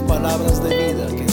palabras de vida